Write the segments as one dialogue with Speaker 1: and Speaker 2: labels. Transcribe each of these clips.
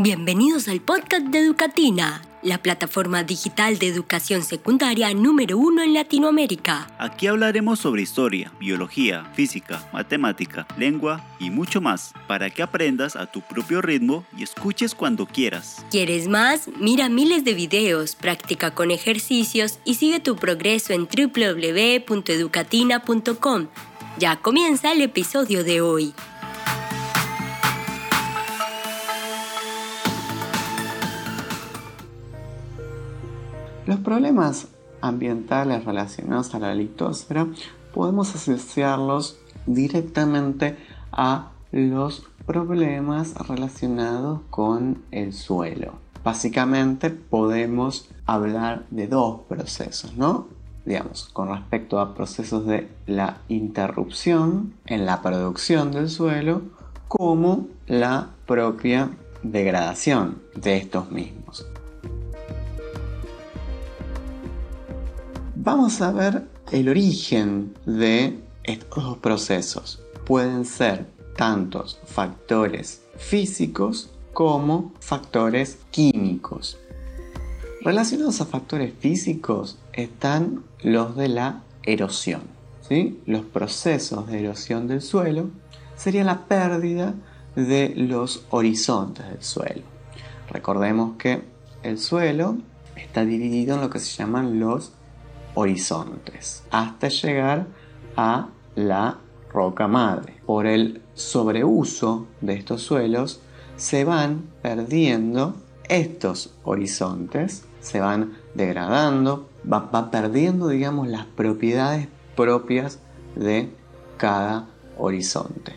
Speaker 1: Bienvenidos al podcast de Educatina, la plataforma digital de educación secundaria número uno en Latinoamérica.
Speaker 2: Aquí hablaremos sobre historia, biología, física, matemática, lengua y mucho más, para que aprendas a tu propio ritmo y escuches cuando quieras.
Speaker 1: ¿Quieres más? Mira miles de videos, practica con ejercicios y sigue tu progreso en www.educatina.com. Ya comienza el episodio de hoy.
Speaker 3: Los problemas ambientales relacionados a la litosfera podemos asociarlos directamente a los problemas relacionados con el suelo. Básicamente podemos hablar de dos procesos, ¿no? Digamos, con respecto a procesos de la interrupción en la producción del suelo como la propia degradación de estos mismos. Vamos a ver el origen de estos dos procesos. Pueden ser tantos factores físicos como factores químicos. Relacionados a factores físicos están los de la erosión. ¿sí? Los procesos de erosión del suelo sería la pérdida de los horizontes del suelo. Recordemos que el suelo está dividido en lo que se llaman los horizontes hasta llegar a la roca madre. Por el sobreuso de estos suelos se van perdiendo estos horizontes, se van degradando, van perdiendo, digamos, las propiedades propias de cada horizonte.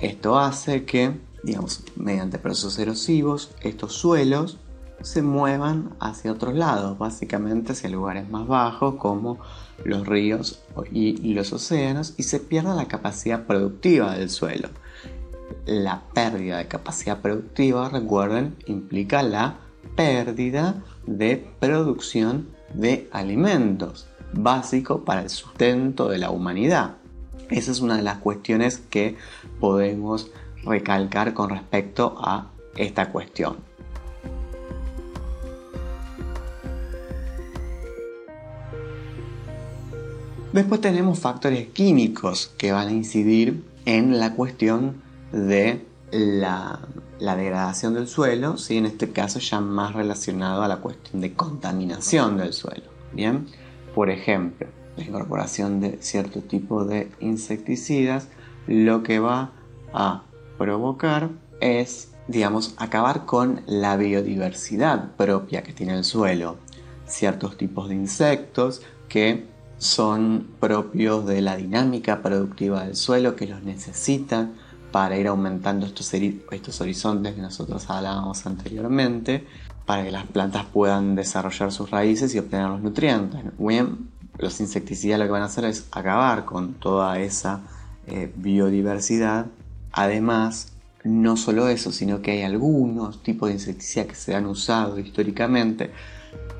Speaker 3: Esto hace que, digamos, mediante procesos erosivos, estos suelos se muevan hacia otros lados, básicamente hacia lugares más bajos como los ríos y los océanos y se pierda la capacidad productiva del suelo. La pérdida de capacidad productiva, recuerden, implica la pérdida de producción de alimentos, básico para el sustento de la humanidad. Esa es una de las cuestiones que podemos recalcar con respecto a esta cuestión. Después tenemos factores químicos que van a incidir en la cuestión de la, degradación del suelo, ¿sí? en este caso ya más relacionado a la cuestión de contaminación del suelo. Bien, por ejemplo, la incorporación de cierto tipo de insecticidas lo que va a provocar es, digamos, acabar con la biodiversidad propia que tiene el suelo. Ciertos tipos de insectos que son propios de la dinámica productiva del suelo que los necesitan para ir aumentando estos, estos horizontes que nosotros hablábamos anteriormente, para que las plantas puedan desarrollar sus raíces y obtener los nutrientes. Bien, los insecticidas lo que van a hacer es acabar con toda esa eh, biodiversidad. Además, no solo eso, sino que hay algunos tipos de insecticidas que se han usado históricamente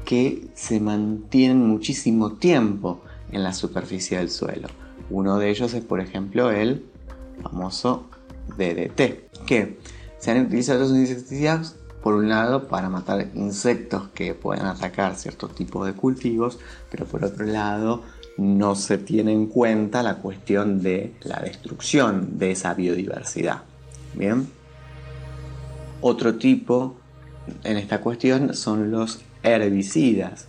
Speaker 3: que se mantienen muchísimo tiempo en la superficie del suelo. Uno de ellos es, por ejemplo, el famoso DDT, que se han utilizado estos insecticidas por un lado para matar insectos que pueden atacar ciertos tipos de cultivos, pero por otro lado no se tiene en cuenta la cuestión de la destrucción de esa biodiversidad. Bien. Otro tipo en esta cuestión son los herbicidas.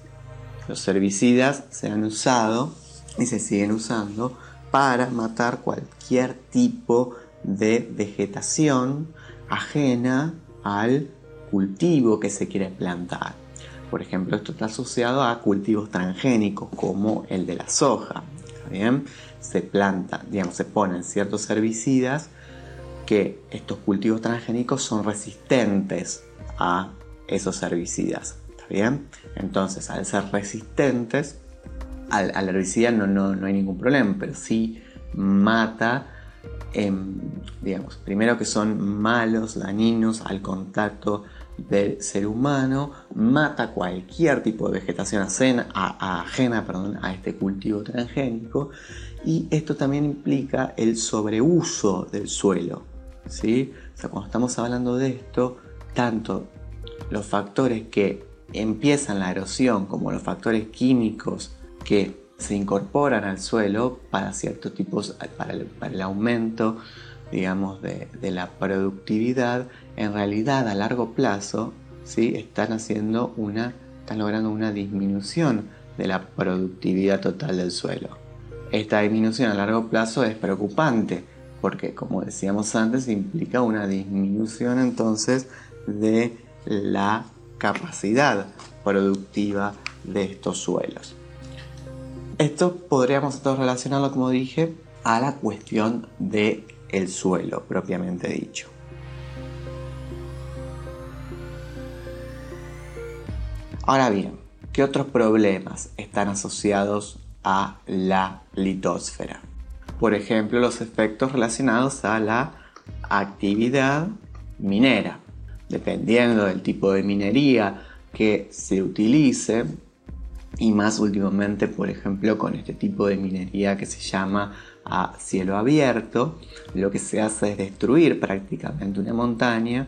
Speaker 3: Los herbicidas se han usado y se siguen usando para matar cualquier tipo de vegetación ajena al cultivo que se quiere plantar. Por ejemplo, esto está asociado a cultivos transgénicos como el de la soja. bien? Se planta, digamos, se ponen ciertos herbicidas que estos cultivos transgénicos son resistentes a esos herbicidas bien? Entonces, al ser resistentes al, herbicida no, no, hay ningún problema, pero sí mata, em, digamos, primero que son malos, dañinos al contacto del ser humano, mata cualquier tipo de vegetación ajena, a, ajena perdón, a este cultivo transgénico y esto también implica el sobreuso del suelo. ¿sí? O sea, cuando estamos hablando de esto, tanto los factores que empiezan la erosión como los factores químicos que se incorporan al suelo para ciertos tipos, para el, aumento, digamos, de, la productividad, en realidad a largo plazo, ¿sí? están haciendo una, están logrando una disminución de la productividad total del suelo. Esta disminución a largo plazo es preocupante porque, como decíamos antes, implica una disminución entonces de la capacidad productiva de estos suelos. Esto podríamos relacionarlo, como dije, a la cuestión del el suelo propiamente dicho. Ahora bien, ¿qué otros problemas están asociados a la litósfera? Por ejemplo, los efectos relacionados a la actividad minera. Dependiendo del tipo de minería que se utilice, y más últimamente, por ejemplo, con este tipo de minería que se llama a cielo abierto, lo que se hace es destruir prácticamente una montaña.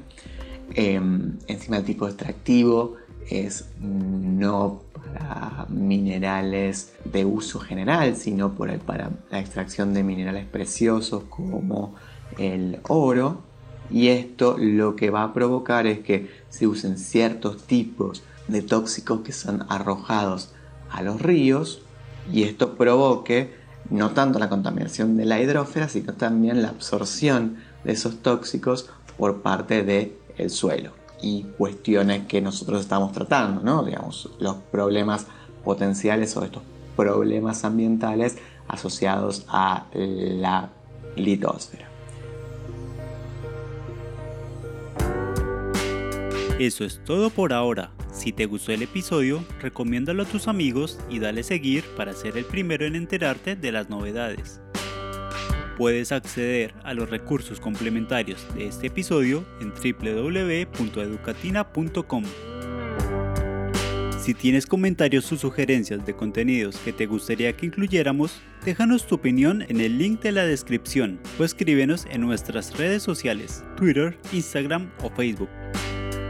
Speaker 3: Em, encima el tipo extractivo es no para minerales de uso general, sino para la extracción de minerales preciosos como el oro. Y esto lo que va a provocar es que se usen ciertos tipos de tóxicos que son arrojados a los ríos y esto provoque no tanto la contaminación de la hidrófera, sino también la absorción de esos tóxicos por parte del el suelo y cuestiones que nosotros estamos tratando, ¿no? Digamos, los problemas potenciales o estos problemas ambientales asociados a la litosfera.
Speaker 2: Eso es todo por ahora. Si te gustó el episodio, recomiéndalo a tus amigos y dale seguir para ser el primero en enterarte de las novedades. Puedes acceder a los recursos complementarios de este episodio en www.educatina.com. Si tienes comentarios o sugerencias de contenidos que te gustaría que incluyéramos, déjanos tu opinión en el link de la descripción o escríbenos en nuestras redes sociales, Twitter, Instagram o Facebook.